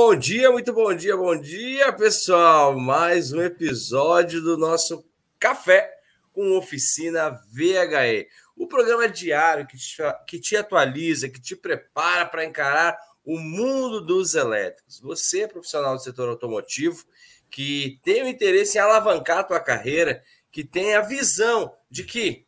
Bom dia, muito bom dia, bom dia, pessoal. Mais um episódio do nosso Café com Oficina VHE. O programa diário que te, que te atualiza, que te prepara para encarar o mundo dos elétricos. Você é profissional do setor automotivo que tem o interesse em alavancar a tua carreira, que tem a visão de que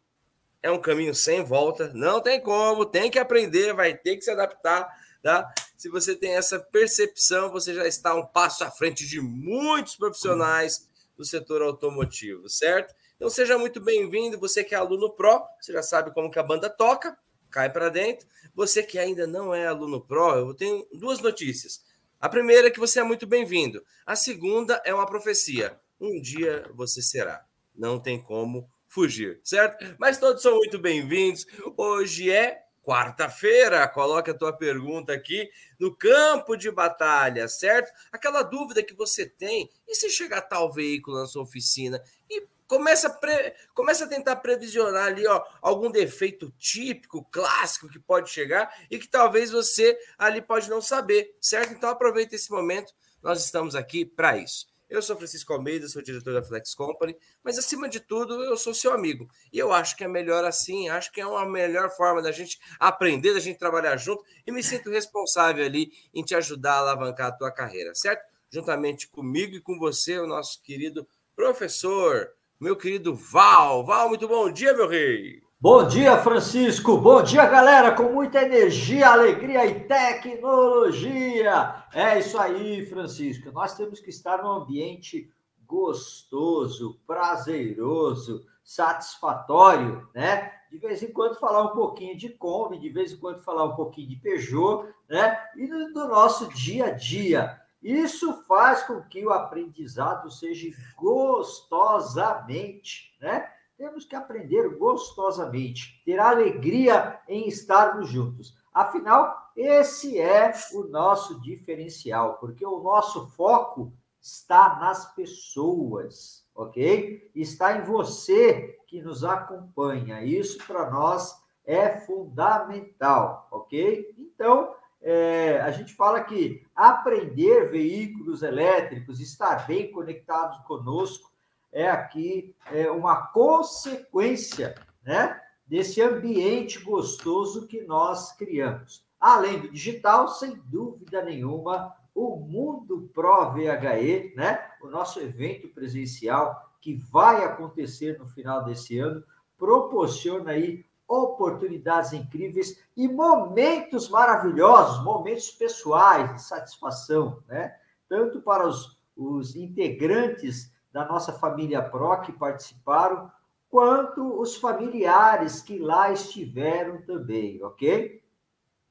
é um caminho sem volta, não tem como, tem que aprender, vai ter que se adaptar, tá? Se você tem essa percepção, você já está um passo à frente de muitos profissionais do setor automotivo, certo? Então seja muito bem-vindo, você que é aluno pró, você já sabe como que a banda toca, cai para dentro. Você que ainda não é aluno pró, eu tenho duas notícias. A primeira é que você é muito bem-vindo. A segunda é uma profecia. Um dia você será. Não tem como fugir, certo? Mas todos são muito bem-vindos. Hoje é quarta-feira. Coloque a tua pergunta aqui no campo de batalha, certo? Aquela dúvida que você tem, e se chegar tal veículo na sua oficina e começa a, pre... começa a tentar previsionar ali ó, algum defeito típico, clássico que pode chegar e que talvez você ali pode não saber, certo? Então aproveita esse momento, nós estamos aqui para isso. Eu sou Francisco Almeida, sou diretor da Flex Company, mas acima de tudo, eu sou seu amigo. E eu acho que é melhor assim, acho que é uma melhor forma da gente aprender, da gente trabalhar junto e me sinto responsável ali em te ajudar a alavancar a tua carreira, certo? Juntamente comigo e com você, o nosso querido professor, meu querido Val. Val, muito bom dia, meu rei. Bom dia, Francisco. Bom dia, galera, com muita energia, alegria e tecnologia. É isso aí, Francisco. Nós temos que estar num ambiente gostoso, prazeroso, satisfatório, né? De vez em quando falar um pouquinho de Kombi, de vez em quando falar um pouquinho de Peugeot, né? E do, nosso dia a dia. Isso faz com que o aprendizado seja gostosamente, né? Temos que aprender gostosamente, ter alegria em estarmos juntos. Afinal, esse é o nosso diferencial, porque o nosso foco está nas pessoas, ok? Está em você que nos acompanha. Isso para nós é fundamental, ok? Então, é, a gente fala que aprender veículos elétricos, estar bem conectados conosco, é aqui é, uma consequência né, desse ambiente gostoso que nós criamos. Além do digital, sem dúvida nenhuma, o Mundo Pro VHE, né, o nosso evento presencial que vai acontecer no final desse ano, proporciona aí oportunidades incríveis e momentos maravilhosos, momentos pessoais de satisfação, né? Tanto para os, os integrantes da nossa família Pro que participaram, quanto os familiares que lá estiveram também, ok?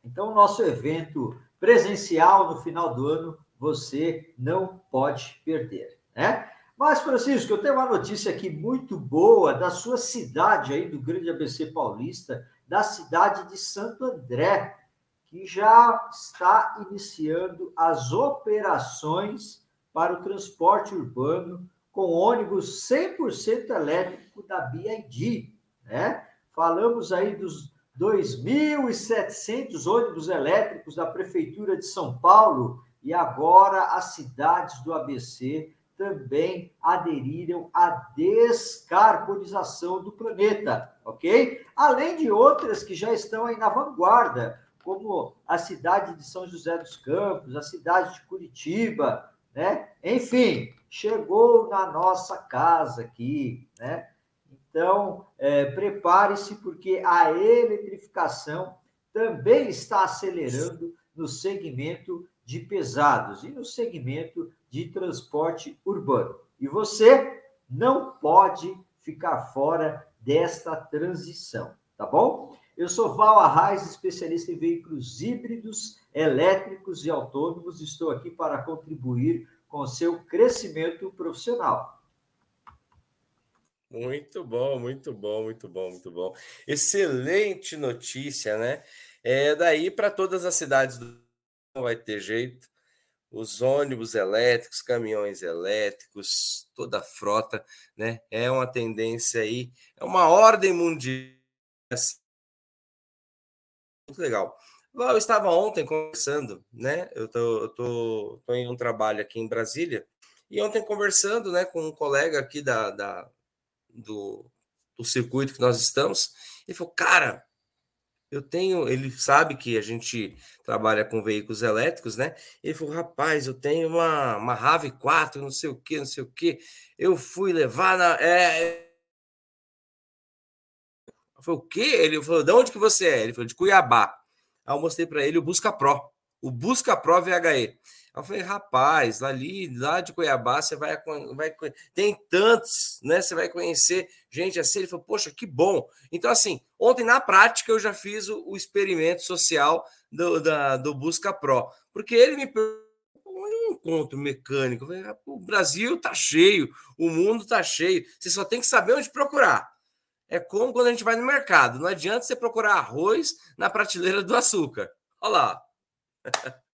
Então, o nosso evento presencial no final do ano você não pode perder, né? Mas, Francisco, eu tenho uma notícia aqui muito boa da sua cidade aí, do Grande ABC Paulista, da cidade de Santo André, que já está iniciando as operações para o transporte urbano com ônibus 100% elétrico da BID, né? Falamos aí dos 2.700 ônibus elétricos da Prefeitura de São Paulo e agora as cidades do ABC também aderiram à descarbonização do planeta, ok? Além de outras que já estão aí na vanguarda, como a cidade de São José dos Campos, a cidade de Curitiba, né? Enfim, chegou na nossa casa aqui, né? Então, é, prepare-se, porque a eletrificação também está acelerando no segmento de pesados e no segmento de transporte urbano. E você não pode ficar fora desta transição, tá bom? Eu sou Val Arraes, especialista em veículos híbridos, elétricos e autônomos. Estou aqui para contribuir com seu crescimento profissional. Muito bom, muito bom, muito bom, muito bom. Excelente notícia, né? É daí para todas as cidades do não vai ter jeito. Os ônibus elétricos, caminhões elétricos, toda a frota, né? É uma tendência aí, é uma ordem mundial. Muito legal. Eu estava ontem conversando, né? Eu tô, eu tô, tô em um trabalho aqui em Brasília, e ontem conversando né, com um colega aqui da, da do, do circuito que nós estamos, ele falou, cara, eu tenho, ele sabe que a gente trabalha com veículos elétricos, né? Ele falou, rapaz, eu tenho uma, uma Rave 4, não sei o que, não sei o que. Eu fui levar na. É... é falei, o quê? Ele falou, de onde que você é? Ele falou, de Cuiabá. Aí eu mostrei para ele o Busca Pro, o Busca Pro VHE. Eu falei, rapaz, ali, lá de Cuiabá, você vai, vai. Tem tantos, né? Você vai conhecer gente assim. Ele falou, poxa, que bom. Então, assim, ontem na prática eu já fiz o, o experimento social do, da, do Busca Pro, porque ele me perguntou um encontro mecânico. Falei, o Brasil tá cheio, o mundo tá cheio. Você só tem que saber onde procurar. É como quando a gente vai no mercado. Não adianta você procurar arroz na prateleira do açúcar. Olha lá.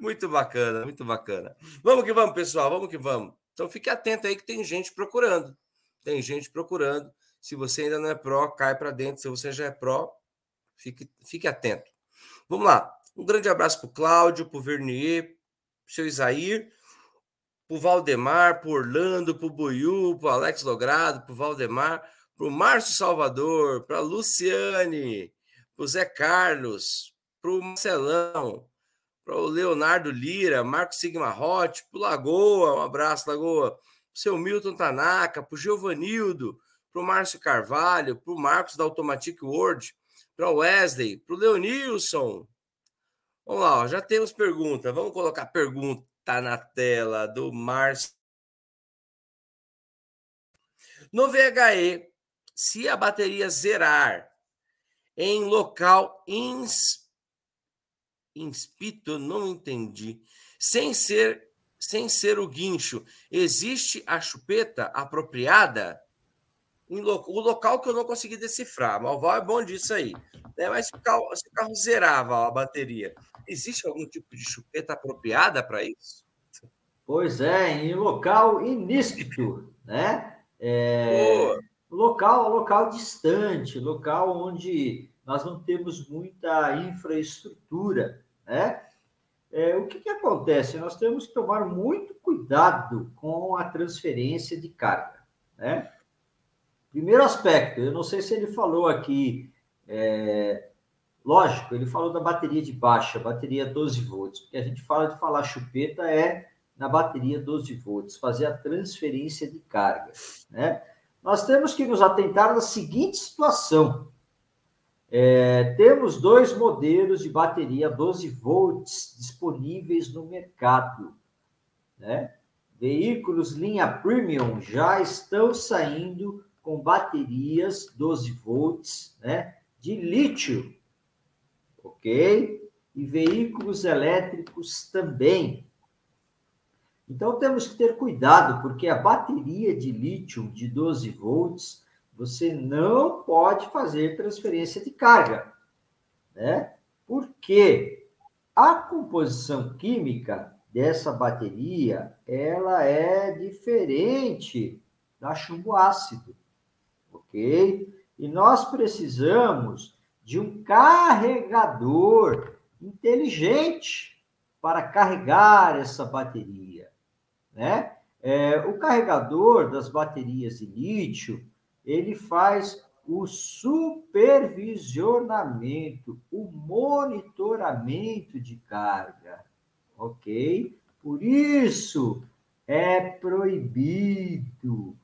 Muito bacana, muito bacana. Vamos que vamos, pessoal, vamos que vamos. Então fique atento aí que tem gente procurando. Tem gente procurando. Se você ainda não é pró, cai para dentro. Se você já é pró, fique, fique atento. Vamos lá. Um grande abraço para o Cláudio, para o Vernier, para seu Isair, para o Valdemar, para Orlando, para o Buiu, para Alex Logrado, para o Valdemar, para o Márcio Salvador, para a Luciane, para o Zé Carlos, para o Marcelão, para o Leonardo Lira, Marco Sigma Hot, para o Lagoa, um abraço, Lagoa, para o seu Milton Tanaka, para o Giovanildo, para o Márcio Carvalho, para o Marcos da Automatic World, para o Wesley, para o Leonilson. Vamos lá, ó, já temos pergunta. Vamos colocar pergunta na tela do Márcio. No VHE, se a bateria zerar em local ins Inspito, não entendi. Sem ser sem ser o guincho, existe a chupeta apropriada? Lo, o local que eu não consegui decifrar, mas o Val é bom disso aí. É, mas se o, carro, se o carro zerava a bateria, existe algum tipo de chupeta apropriada para isso? Pois é, em local iníspito, né? É, local, local distante, local onde nós não temos muita infraestrutura, né? É, o que, que acontece? Nós temos que tomar muito cuidado com a transferência de carga, né? Primeiro aspecto, eu não sei se ele falou aqui, é, lógico, ele falou da bateria de baixa, bateria 12 volts, porque a gente fala de falar chupeta é na bateria 12 volts, fazer a transferência de carga, né? Nós temos que nos atentar na seguinte situação, é, temos dois modelos de bateria 12 volts disponíveis no mercado. Né? Veículos linha premium já estão saindo com baterias 12 volts né, de lítio, ok? E veículos elétricos também. Então temos que ter cuidado, porque a bateria de lítio de 12 volts você não pode fazer transferência de carga, né? Porque a composição química dessa bateria, ela é diferente da chumbo ácido, ok? E nós precisamos de um carregador inteligente para carregar essa bateria, né? É, o carregador das baterias de lítio, ele faz o supervisionamento, o monitoramento de carga, ok? Por isso é proibido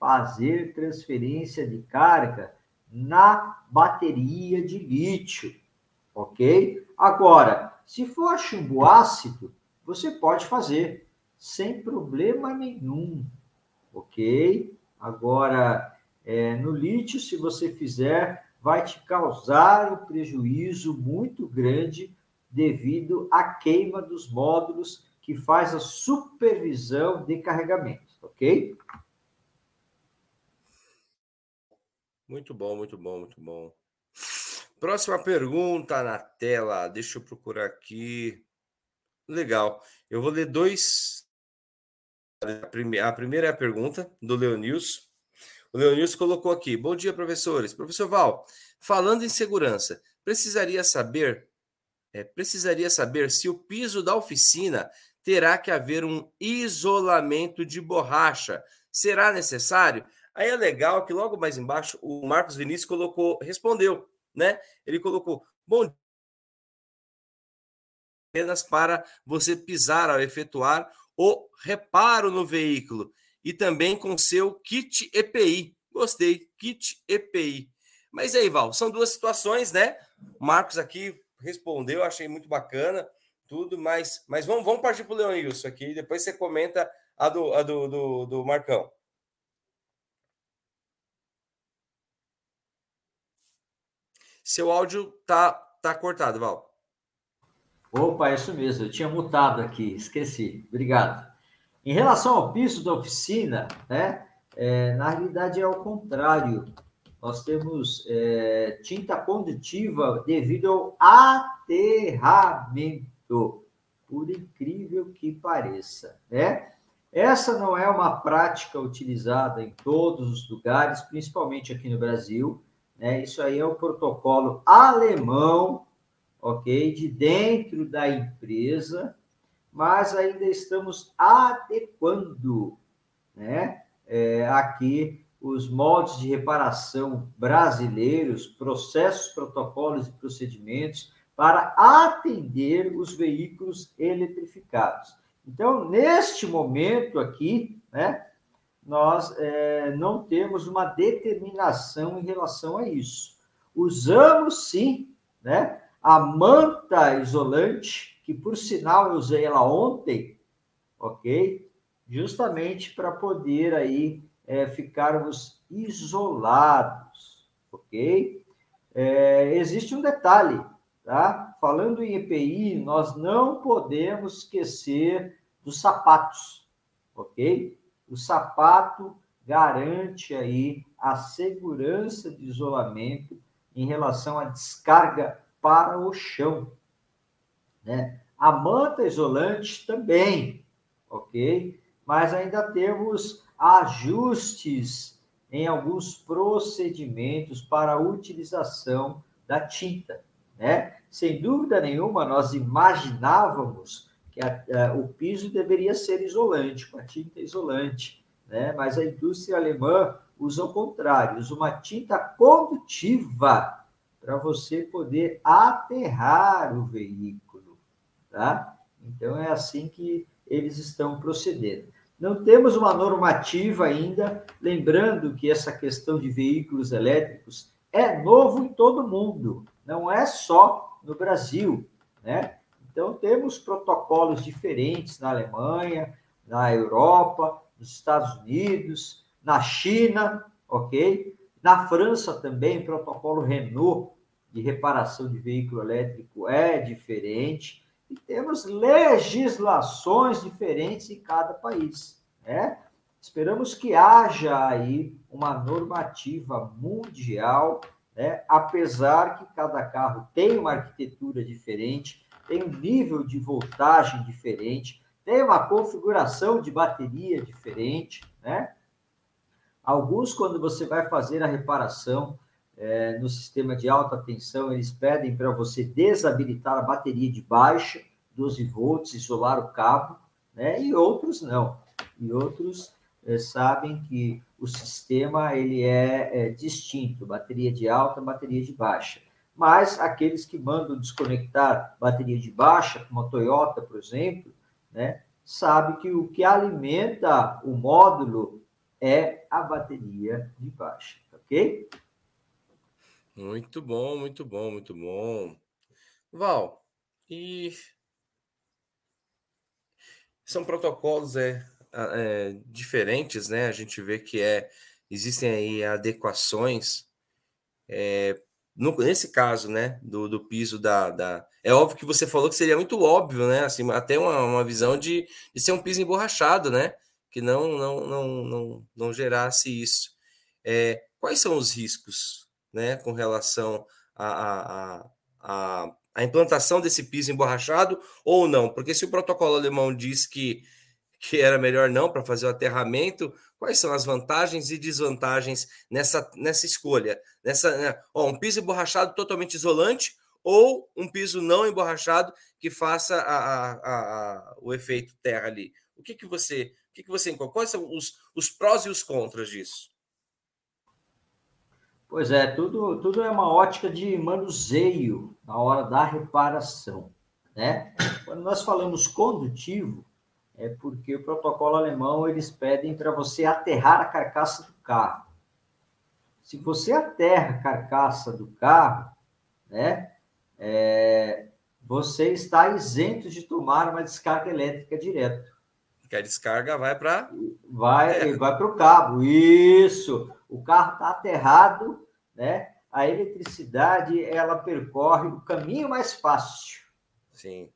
fazer transferência de carga na bateria de lítio, ok? Agora, se for chumbo ácido, você pode fazer sem problema nenhum, ok? Agora, é, no lítio, se você fizer, vai te causar um prejuízo muito grande devido à queima dos módulos que faz a supervisão de carregamento, ok? Muito bom, muito bom, muito bom. Próxima pergunta na tela. Deixa eu procurar aqui. Legal. Eu vou ler dois. A primeira é a pergunta do Leonilson. O Leonilson colocou aqui: Bom dia, professores. Professor Val, falando em segurança, precisaria saber é, precisaria saber se o piso da oficina terá que haver um isolamento de borracha. Será necessário? Aí é legal que logo mais embaixo o Marcos Vinícius colocou, respondeu, né? Ele colocou: "Bom apenas para você pisar ao efetuar o reparo no veículo e também com seu kit EPI. Gostei, kit EPI. Mas aí, Val, são duas situações, né? O Marcos aqui respondeu, achei muito bacana tudo, mas, mas vamos, vamos partir para o Leonilson aqui, depois você comenta a do, a do, do, do Marcão. Seu áudio tá, tá cortado, Val. Opa, é isso mesmo, eu tinha mutado aqui, esqueci. Obrigado. Em relação ao piso da oficina, né, é, na realidade é ao contrário. Nós temos é, tinta condutiva devido ao aterramento, por incrível que pareça, né? Essa não é uma prática utilizada em todos os lugares, principalmente aqui no Brasil. Né? Isso aí é o protocolo alemão, ok? De dentro da empresa, mas ainda estamos adequando, né? É, aqui os moldes de reparação brasileiros, processos, protocolos e procedimentos para atender os veículos eletrificados. Então, neste momento aqui, né, nós é, não temos uma determinação em relação a isso. Usamos sim, né, a manta isolante, que por sinal eu usei ela ontem, ok? Justamente para poder aí é, ficarmos isolados, ok? É, existe um detalhe, tá? Falando em EPI, nós não podemos esquecer dos sapatos, ok? O sapato garante aí a segurança de isolamento em relação à descarga para o chão, né? A manta isolante também, ok? Mas ainda temos ajustes em alguns procedimentos para a utilização da tinta, né? Sem dúvida nenhuma, nós imaginávamos que a, a, o piso deveria ser isolante, com a tinta isolante, né? Mas a indústria alemã usa o contrário, usa uma tinta condutiva para você poder aterrar o veículo, tá? Então é assim que eles estão procedendo. Não temos uma normativa ainda, lembrando que essa questão de veículos elétricos é novo em todo mundo, não é só no Brasil, né? Então temos protocolos diferentes na Alemanha, na Europa, nos Estados Unidos, na China, ok? Na França também, protocolo Renault de reparação de veículo elétrico é diferente e temos legislações diferentes em cada país, né? Esperamos que haja aí uma normativa mundial, né? apesar que cada carro tem uma arquitetura diferente, tem um nível de voltagem diferente, tem uma configuração de bateria diferente, né? Alguns, quando você vai fazer a reparação é, no sistema de alta tensão, eles pedem para você desabilitar a bateria de baixa, 12 volts, isolar o cabo, né? E outros não. E outros é, sabem que o sistema ele é, é distinto, bateria de alta, bateria de baixa. Mas aqueles que mandam desconectar bateria de baixa, como a Toyota, por exemplo, né, sabe que o que alimenta o módulo é a bateria de baixa, ok? Muito bom, muito bom, muito bom. Val, e são protocolos é, é, diferentes, né? A gente vê que é existem aí adequações. É, no, nesse caso, né, do, do piso da, da, É óbvio que você falou que seria muito óbvio, né? Assim, até uma, uma visão de, de ser um piso emborrachado, né? Que não, não, não, não, não gerasse isso. É, quais são os riscos, né, com relação à a, a, a, a, implantação desse piso emborrachado ou não? Porque se o protocolo alemão diz que, que era melhor não para fazer o aterramento, quais são as vantagens e desvantagens nessa, nessa escolha? Nessa, né, ó, um piso emborrachado totalmente isolante ou um piso não emborrachado que faça a, a, a, o efeito terra ali. O que, que você o que, que você encontra? Quais são os, os prós e os contras disso? Pois é, tudo, tudo é uma ótica de manuseio na hora da reparação. Né? Quando nós falamos condutivo, é porque o protocolo alemão eles pedem para você aterrar a carcaça do carro. Se você aterra a carcaça do carro, né, é, você está isento de tomar uma descarga elétrica direto. Que a descarga vai para vai vai para o cabo. Isso. O carro está aterrado, né? A eletricidade ela percorre o caminho mais fácil. Sim.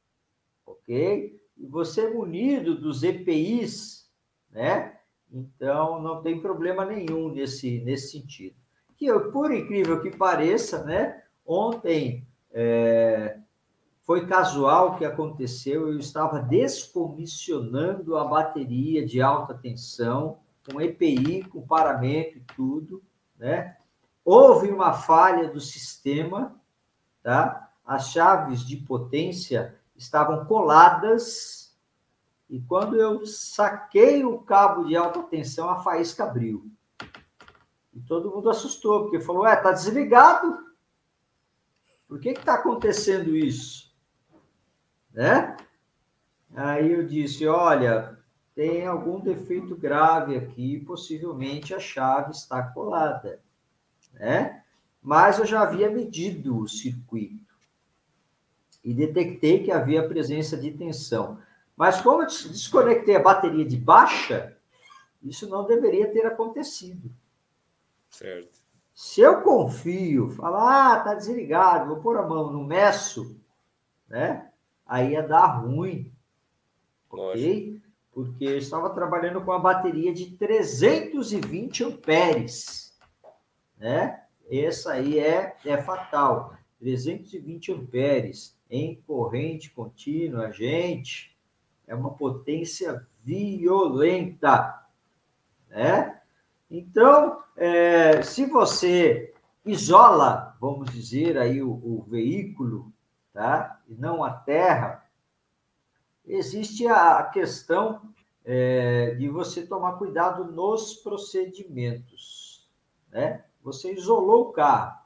Ok? E você é munido dos EPIs, né? Então não tem problema nenhum nesse, nesse sentido. Que por incrível que pareça, né? Ontem é, foi casual que aconteceu, eu estava descomissionando a bateria de alta tensão, com EPI, com paramento e tudo, né? Houve uma falha do sistema, tá? As chaves de potência estavam coladas e quando eu saquei o cabo de alta tensão, a faísca abriu. E todo mundo assustou, porque falou: "É, tá desligado. Por que que tá acontecendo isso?" Né? Aí eu disse, olha, tem algum defeito grave aqui, possivelmente a chave está colada, né? Mas eu já havia medido o circuito e detectei que havia presença de tensão. Mas como eu desconectei a bateria de baixa, isso não deveria ter acontecido. Certo. Se eu confio, falar, ah, tá desligado, vou pôr a mão no meço, né? Aí ia dar ruim. Ok? Porque eu estava trabalhando com uma bateria de 320 amperes. Né? Essa aí é, é fatal. 320 amperes em corrente contínua, gente, é uma potência violenta. Né? Então, é, se você isola, vamos dizer, aí o, o veículo tá? e não a terra, existe a questão é, de você tomar cuidado nos procedimentos. Né? Você isolou o carro,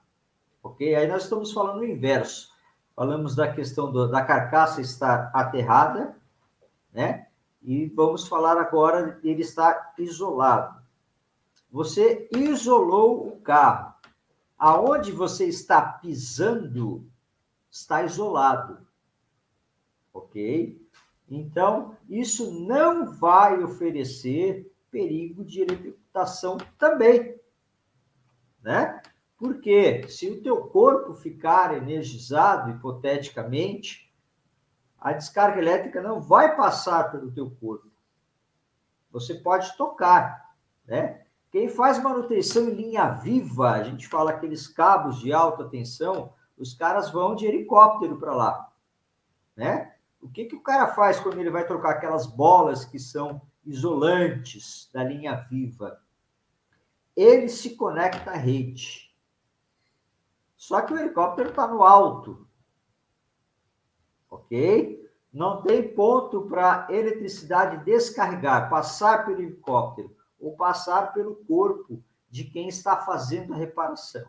ok? Aí nós estamos falando o inverso. Falamos da questão do, da carcaça estar aterrada, né? E vamos falar agora dele estar isolado. Você isolou o carro. Aonde você está pisando está isolado. Ok? Então, isso não vai oferecer perigo de eletrocutação também. Né? Porque se o teu corpo ficar energizado, hipoteticamente, a descarga elétrica não vai passar pelo teu corpo. Você pode tocar, né? Quem faz manutenção em linha viva, a gente fala aqueles cabos de alta tensão, os caras vão de helicóptero para lá, né? O que, que o cara faz quando ele vai trocar aquelas bolas que são isolantes da linha viva? Ele se conecta à rede. Só que o helicóptero está no alto, ok? Não tem ponto para eletricidade descarregar, passar pelo helicóptero ou passar pelo corpo de quem está fazendo a reparação.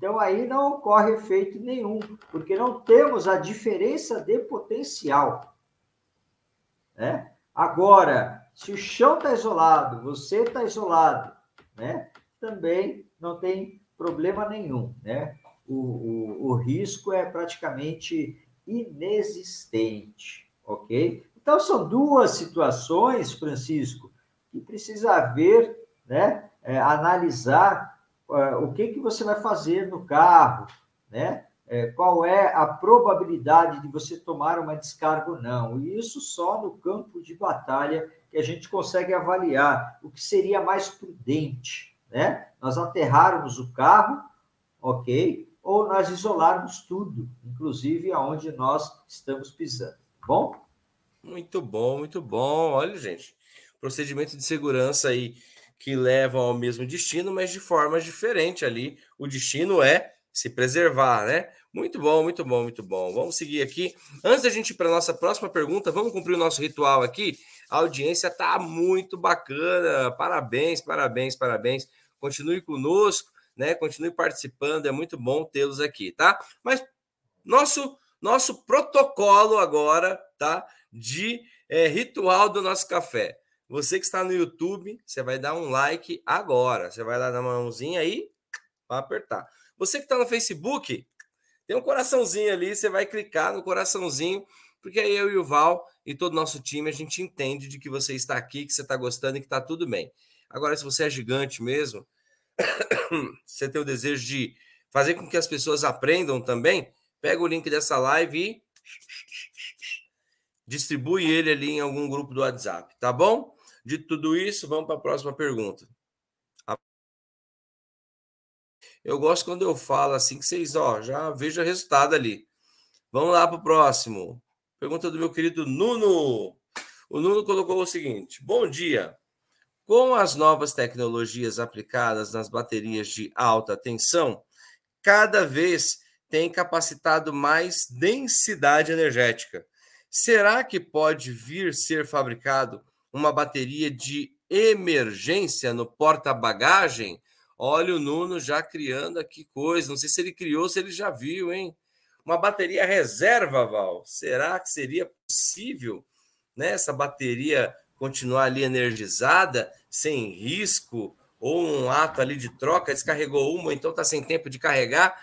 Então, aí não ocorre efeito nenhum, porque não temos a diferença de potencial. Né? Agora, se o chão está isolado, você está isolado, né? também não tem problema nenhum. Né? O, o, o risco é praticamente inexistente, ok? Então, são duas situações, Francisco, que precisa ver, né? É, analisar o que, que você vai fazer no carro, né? É, qual é a probabilidade de você tomar uma descarga ou não. E isso só no campo de batalha que a gente consegue avaliar o que seria mais prudente, né? Nós aterrarmos o carro, ok? Ou nós isolarmos tudo, inclusive aonde nós estamos pisando. Tá bom? Muito bom, muito bom. Olha, gente, procedimento de segurança aí que levam ao mesmo destino, mas de forma diferente ali. O destino é se preservar, né? Muito bom, muito bom, muito bom. Vamos seguir aqui. Antes da gente ir para a nossa próxima pergunta, vamos cumprir o nosso ritual aqui. A audiência está muito bacana. Parabéns, parabéns, parabéns. Continue conosco, né? Continue participando. É muito bom tê-los aqui, tá? Mas nosso nosso protocolo agora, tá? De é, ritual do nosso café. Você que está no YouTube, você vai dar um like agora. Você vai lá na mãozinha aí, vai apertar. Você que está no Facebook, tem um coraçãozinho ali, você vai clicar no coraçãozinho, porque aí eu e o Val e todo o nosso time, a gente entende de que você está aqui, que você está gostando e que está tudo bem. Agora, se você é gigante mesmo, você tem o desejo de fazer com que as pessoas aprendam também, pega o link dessa live e distribui ele ali em algum grupo do WhatsApp, tá bom? De tudo isso, vamos para a próxima pergunta. Eu gosto quando eu falo assim que vocês, ó, já vejo o resultado ali. Vamos lá para o próximo. Pergunta do meu querido Nuno. O Nuno colocou o seguinte: Bom dia. Com as novas tecnologias aplicadas nas baterias de alta tensão, cada vez tem capacitado mais densidade energética. Será que pode vir ser fabricado uma bateria de emergência no porta-bagagem? Olha o Nuno já criando aqui coisa. Não sei se ele criou, se ele já viu, hein? Uma bateria reserva, Val. Será que seria possível né, essa bateria continuar ali energizada, sem risco, ou um ato ali de troca, descarregou uma, então está sem tempo de carregar,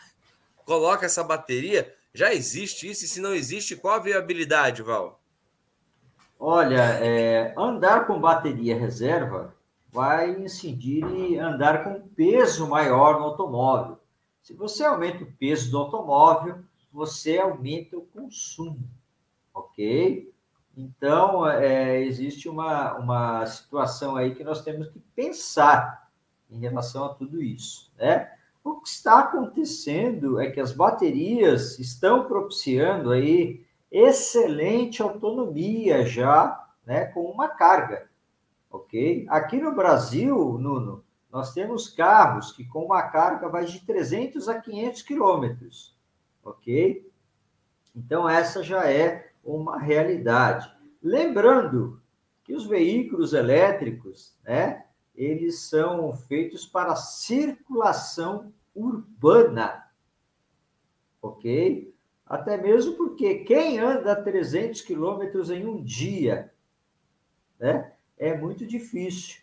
coloca essa bateria. Já existe isso? E se não existe, qual a viabilidade, Val? Olha, é, andar com bateria reserva vai incidir em andar com peso maior no automóvel. Se você aumenta o peso do automóvel, você aumenta o consumo, ok? Então, é, existe uma, uma situação aí que nós temos que pensar em relação a tudo isso, né? O que está acontecendo é que as baterias estão propiciando aí excelente autonomia já, né, com uma carga ok? Aqui no Brasil, Nuno, nós temos carros que com uma carga vai de 300 a 500 quilômetros, ok? Então, essa já é uma realidade. Lembrando que os veículos elétricos, né, eles são feitos para circulação urbana, ok? Até mesmo porque quem anda 300 quilômetros em um dia, né? é muito difícil.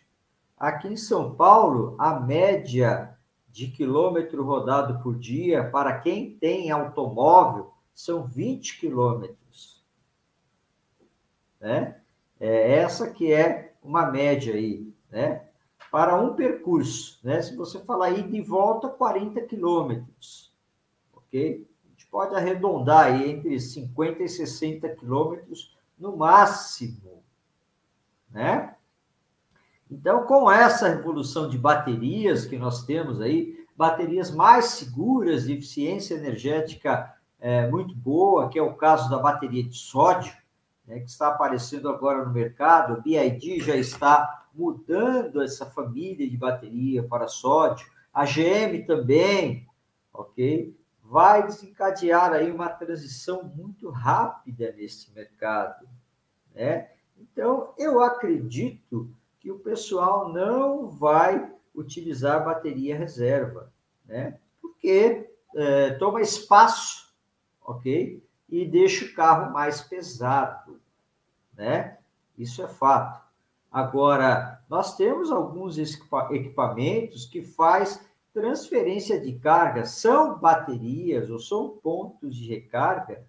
Aqui em São Paulo, a média de quilômetro rodado por dia para quem tem automóvel são 20 quilômetros. Né? É essa que é uma média aí, né? Para um percurso, né? Se você falar ida e volta, 40 quilômetros, ok? Gente pode arredondar aí entre 50 e 60 quilômetros no máximo, né? Então, com essa revolução de baterias que nós temos aí, baterias mais seguras, de eficiência energética é, muito boa, que é o caso da bateria de sódio, né, que está aparecendo agora no mercado. A BID já está mudando essa família de bateria para sódio. A GM também, ok? Vai desencadear aí uma transição muito rápida nesse mercado, né? Então, eu acredito que o pessoal não vai utilizar bateria reserva, né? Porque é, toma espaço, ok? E deixa o carro mais pesado, né? Isso é fato. Agora, nós temos alguns equipamentos que faz transferência de carga, são baterias ou são pontos de recarga,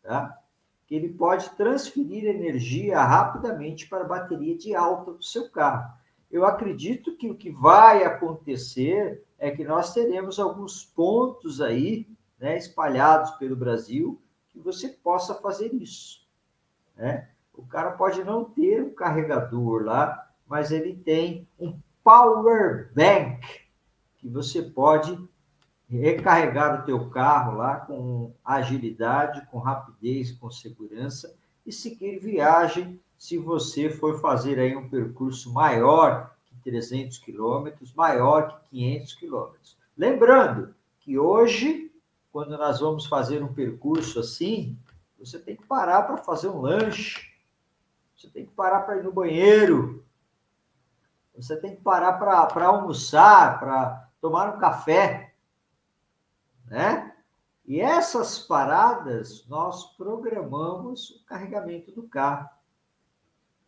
tá? que ele pode transferir energia rapidamente para a bateria de alta do seu carro. Eu acredito que o que vai acontecer é que nós teremos alguns pontos aí, né, espalhados pelo Brasil, que você possa fazer isso. Né? O cara pode não ter um carregador lá, mas ele tem um power bank que você pode recarregar o teu carro lá com agilidade, com rapidez, com segurança. E seguir viagem se você for fazer aí um percurso maior que 300 quilômetros, maior que 500 quilômetros. Lembrando que hoje, quando nós vamos fazer um percurso assim, você tem que parar para fazer um lanche, você tem que parar para ir no banheiro, você tem que parar para almoçar, para tomar um café, né? E essas paradas nós programamos o carregamento do carro.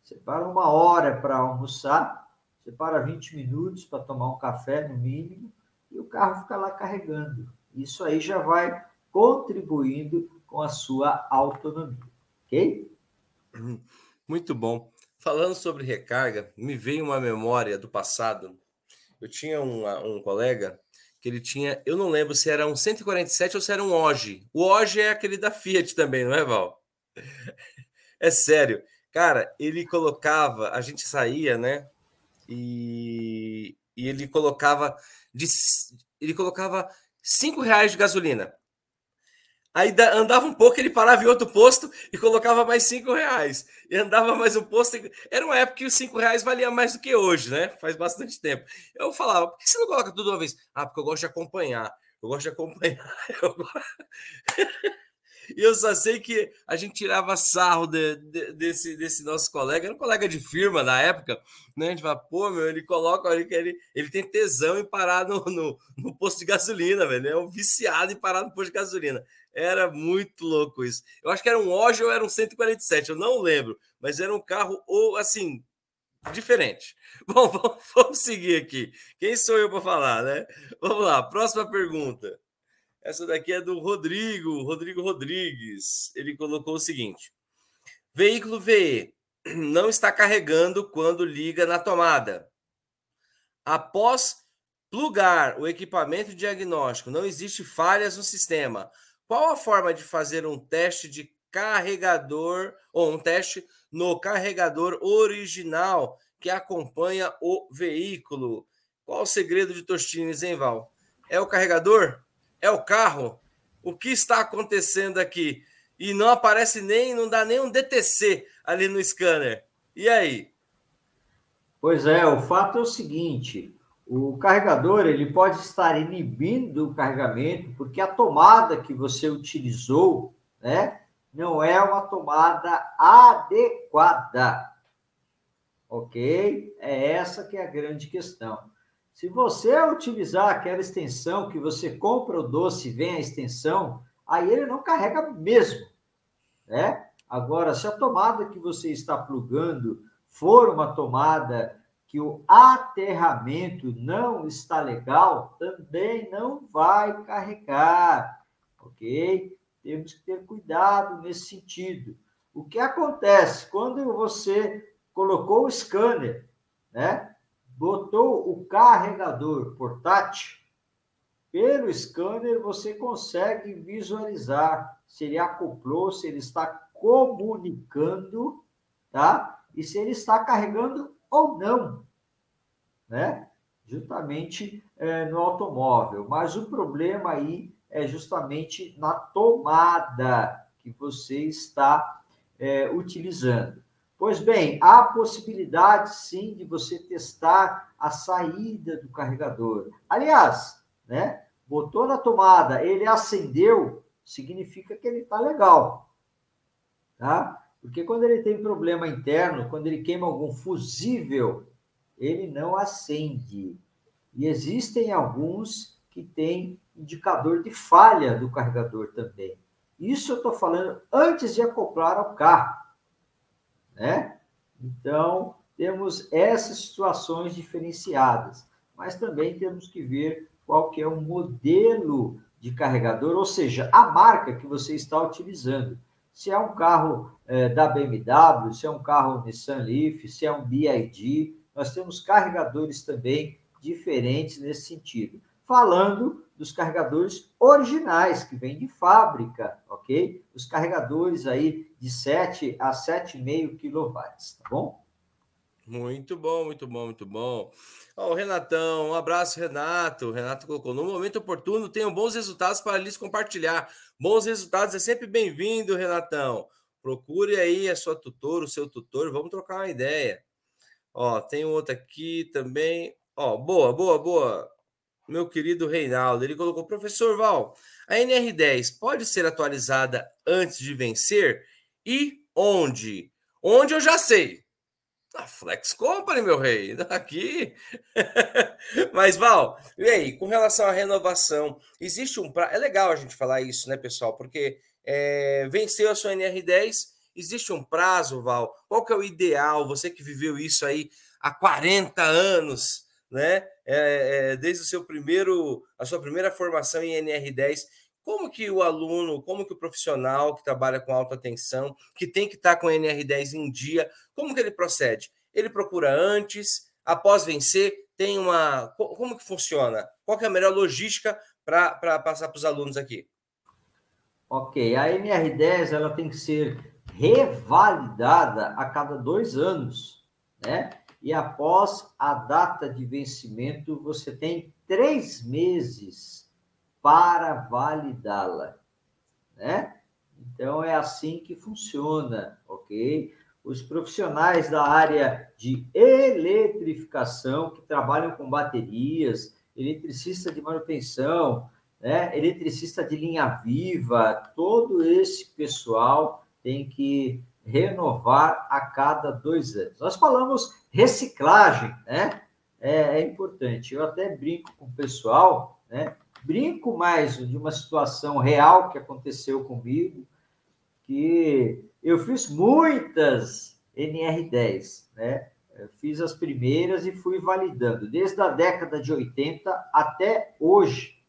Você para uma hora para almoçar, você para 20 minutos para tomar um café no mínimo, e o carro fica lá carregando. Isso aí já vai contribuindo com a sua autonomia, ok? Muito bom. Falando sobre recarga, me veio uma memória do passado. Eu tinha um, um colega que ele tinha, eu não lembro se era um 147 ou se era um OGE. O OGE é aquele da Fiat também, não é, Val? É sério. Cara, ele colocava, a gente saía, né? E, e ele colocava de, ele colocava cinco reais de gasolina. Aí andava um pouco, ele parava em outro posto e colocava mais cinco reais. E andava mais um posto. Era uma época que os cinco reais valia mais do que hoje, né? Faz bastante tempo. Eu falava, por que você não coloca tudo uma vez? Ah, porque eu gosto de acompanhar. Eu gosto de acompanhar. E eu só sei que a gente tirava sarro de, de, desse, desse nosso colega, era um colega de firma na época, né? A gente fala, pô, meu, ele coloca que ele, ele tem tesão em parar no, no, no posto de gasolina, velho. É um viciado em parar no posto de gasolina. Era muito louco isso. Eu acho que era um Oge ou era um 147, eu não lembro, mas era um carro, ou assim, diferente. Bom, vamos, vamos seguir aqui. Quem sou eu para falar, né? Vamos lá, próxima pergunta. Essa daqui é do Rodrigo, Rodrigo Rodrigues. Ele colocou o seguinte: Veículo VE não está carregando quando liga na tomada. Após plugar o equipamento diagnóstico, não existe falhas no sistema. Qual a forma de fazer um teste de carregador ou um teste no carregador original que acompanha o veículo? Qual o segredo de Tostines, hein, Val? É o carregador? É o carro? O que está acontecendo aqui? E não aparece nem, não dá nem um DTC ali no scanner. E aí? Pois é, o fato é o seguinte: o carregador ele pode estar inibindo o carregamento porque a tomada que você utilizou, né, não é uma tomada adequada. Ok? É essa que é a grande questão. Se você utilizar aquela extensão que você compra o doce e vem a extensão, aí ele não carrega mesmo, né? Agora, se a tomada que você está plugando for uma tomada que o aterramento não está legal, também não vai carregar, ok? Temos que ter cuidado nesse sentido. O que acontece quando você colocou o scanner, né? Botou o carregador portátil, pelo scanner você consegue visualizar se ele acoplou, se ele está comunicando, tá? E se ele está carregando ou não, né? Justamente é, no automóvel. Mas o problema aí é justamente na tomada que você está é, utilizando. Pois bem, há possibilidade sim de você testar a saída do carregador. Aliás, né? Botou na tomada, ele acendeu, significa que ele está legal, tá? Porque quando ele tem problema interno, quando ele queima algum fusível, ele não acende. E existem alguns que têm indicador de falha do carregador também. Isso eu estou falando antes de acoplar ao carro, né? Então, temos essas situações diferenciadas, mas também temos que ver qual que é o modelo de carregador, ou seja, a marca que você está utilizando se é um carro é, da BMW, se é um carro Nissan Leaf, se é um BID, nós temos carregadores também diferentes nesse sentido. Falando dos carregadores originais, que vêm de fábrica, ok? Os carregadores aí de 7 a 7,5 kW, tá bom? Muito bom, muito bom, muito bom. Ó, o Renatão, um abraço, Renato. Renato colocou: no momento oportuno, tenham bons resultados para lhes compartilhar. Bons resultados é sempre bem-vindo, Renatão. Procure aí a sua tutora, o seu tutor, vamos trocar uma ideia. Ó, tem outro aqui também. Ó, boa, boa, boa. meu querido Reinaldo. Ele colocou: professor Val, a NR10 pode ser atualizada antes de vencer? E onde? Onde eu já sei. A Flex Company, meu rei, aqui. Mas, Val, e aí, com relação à renovação, existe um prazo. É legal a gente falar isso, né, pessoal? Porque é, venceu a sua NR10, existe um prazo, Val? Qual que é o ideal? Você que viveu isso aí há 40 anos, né? É, é, desde o seu primeiro, a sua primeira formação em NR10, como que o aluno, como que o profissional que trabalha com alta tensão, que tem que estar com NR10 em dia, como que ele procede? Ele procura antes, após vencer, tem uma. Como que funciona? Qual que é a melhor logística para passar para os alunos aqui? Ok, a NR10 ela tem que ser revalidada a cada dois anos, né? E após a data de vencimento, você tem três meses para validá-la, né? Então é assim que funciona, ok? Os profissionais da área de eletrificação que trabalham com baterias, eletricista de manutenção, né? eletricista de linha viva, todo esse pessoal tem que renovar a cada dois anos. Nós falamos reciclagem, né? É, é importante. Eu até brinco com o pessoal, né? brinco mais de uma situação real que aconteceu comigo, que eu fiz muitas NR10, né? Eu fiz as primeiras e fui validando, desde a década de 80 até hoje,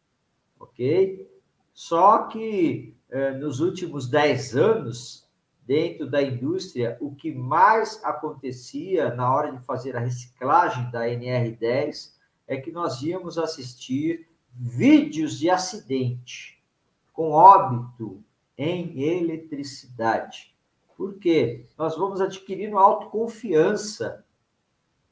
ok? Só que eh, nos últimos 10 anos, dentro da indústria, o que mais acontecia na hora de fazer a reciclagem da NR10 é que nós íamos assistir vídeos de acidente com óbito em eletricidade. Por quê? Nós vamos adquirindo autoconfiança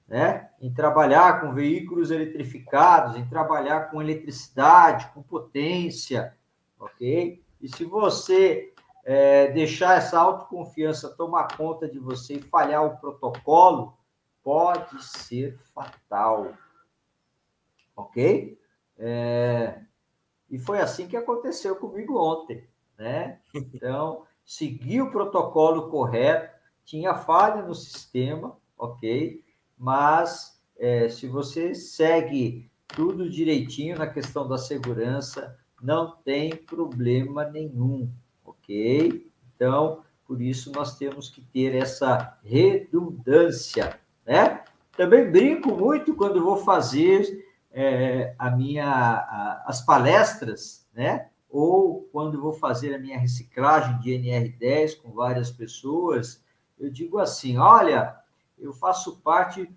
né? em trabalhar com veículos eletrificados, em trabalhar com eletricidade, com potência, ok? E se você é, deixar essa autoconfiança tomar conta de você e falhar o protocolo, pode ser fatal, ok? É, e foi assim que aconteceu comigo ontem, né? Então, segui o protocolo correto, tinha falha no sistema, ok? Mas é, se você segue tudo direitinho na questão da segurança, não tem problema nenhum, ok? Então, por isso nós temos que ter essa redundância, né? Também brinco muito quando vou fazer é, a minha, a, as palestras, né? Ou quando vou fazer a minha reciclagem de NR10 com várias pessoas, eu digo assim: olha, eu faço parte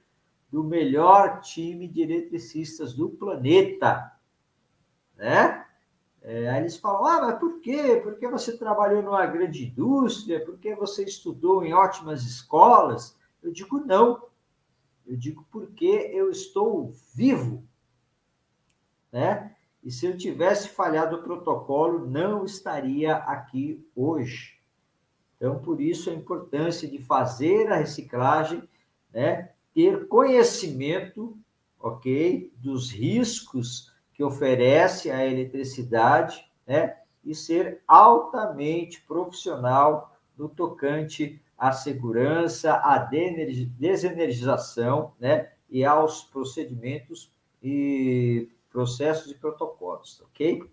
do melhor time de eletricistas do planeta, né? É, aí eles falam: ah, mas por quê? Porque você trabalhou numa grande indústria? Porque você estudou em ótimas escolas? Eu digo: não. Eu digo porque eu estou vivo né? E se eu tivesse falhado o protocolo, não estaria aqui hoje. Então, por isso a importância de fazer a reciclagem, né? Ter conhecimento, ok, dos riscos que oferece a eletricidade, né? E ser altamente profissional no tocante à segurança, à desenergização, né? E aos procedimentos e processos e protocolos, ok?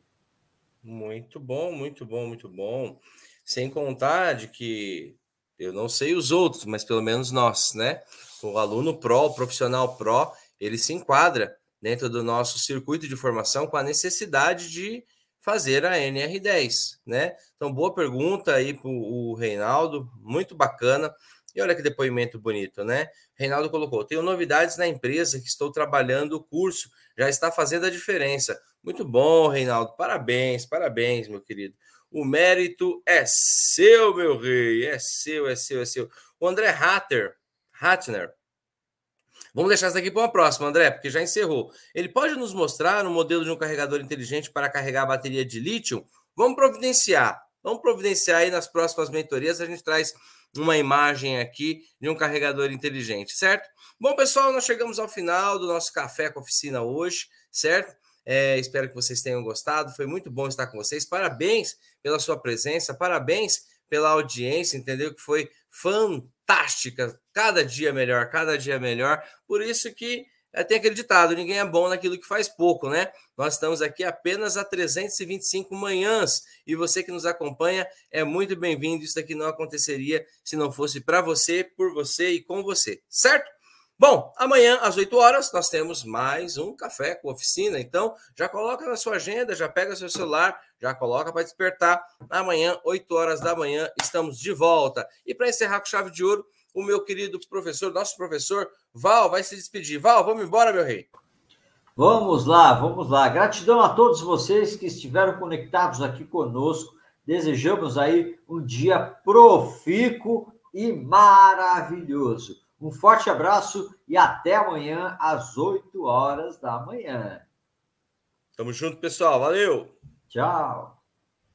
Muito bom, muito bom, muito bom. Sem contar de que eu não sei os outros, mas pelo menos nós, né? O aluno pró, o profissional pró, ele se enquadra dentro do nosso circuito de formação com a necessidade de fazer a NR10, né? Então, boa pergunta aí para o Reinaldo, muito bacana. E olha que depoimento bonito, né? Reinaldo colocou: tenho novidades na empresa que estou trabalhando o curso já está fazendo a diferença. Muito bom, Reinaldo. Parabéns, parabéns, meu querido. O mérito é seu, meu rei. É seu, é seu, é seu. O André Hatter, Hattner. Vamos deixar isso aqui para uma próxima, André, porque já encerrou. Ele pode nos mostrar um modelo de um carregador inteligente para carregar a bateria de lítio? Vamos providenciar. Vamos providenciar aí nas próximas mentorias. A gente traz uma imagem aqui de um carregador inteligente, certo? Bom, pessoal, nós chegamos ao final do nosso café com oficina hoje, certo? É, espero que vocês tenham gostado. Foi muito bom estar com vocês. Parabéns pela sua presença, parabéns pela audiência, entendeu? Que foi fantástica. Cada dia melhor, cada dia melhor. Por isso que é, tem aquele ditado: ninguém é bom naquilo que faz pouco, né? Nós estamos aqui apenas a 325 manhãs e você que nos acompanha é muito bem-vindo. Isso daqui não aconteceria se não fosse para você, por você e com você, certo? Bom, amanhã às 8 horas nós temos mais um café com oficina. Então, já coloca na sua agenda, já pega seu celular, já coloca para despertar. Amanhã, 8 horas da manhã, estamos de volta. E para encerrar com chave de ouro, o meu querido professor, nosso professor Val, vai se despedir. Val, vamos embora, meu rei. Vamos lá, vamos lá. Gratidão a todos vocês que estiveram conectados aqui conosco. Desejamos aí um dia profícuo e maravilhoso. Um forte abraço e até amanhã às 8 horas da manhã. Tamo junto, pessoal. Valeu. Tchau.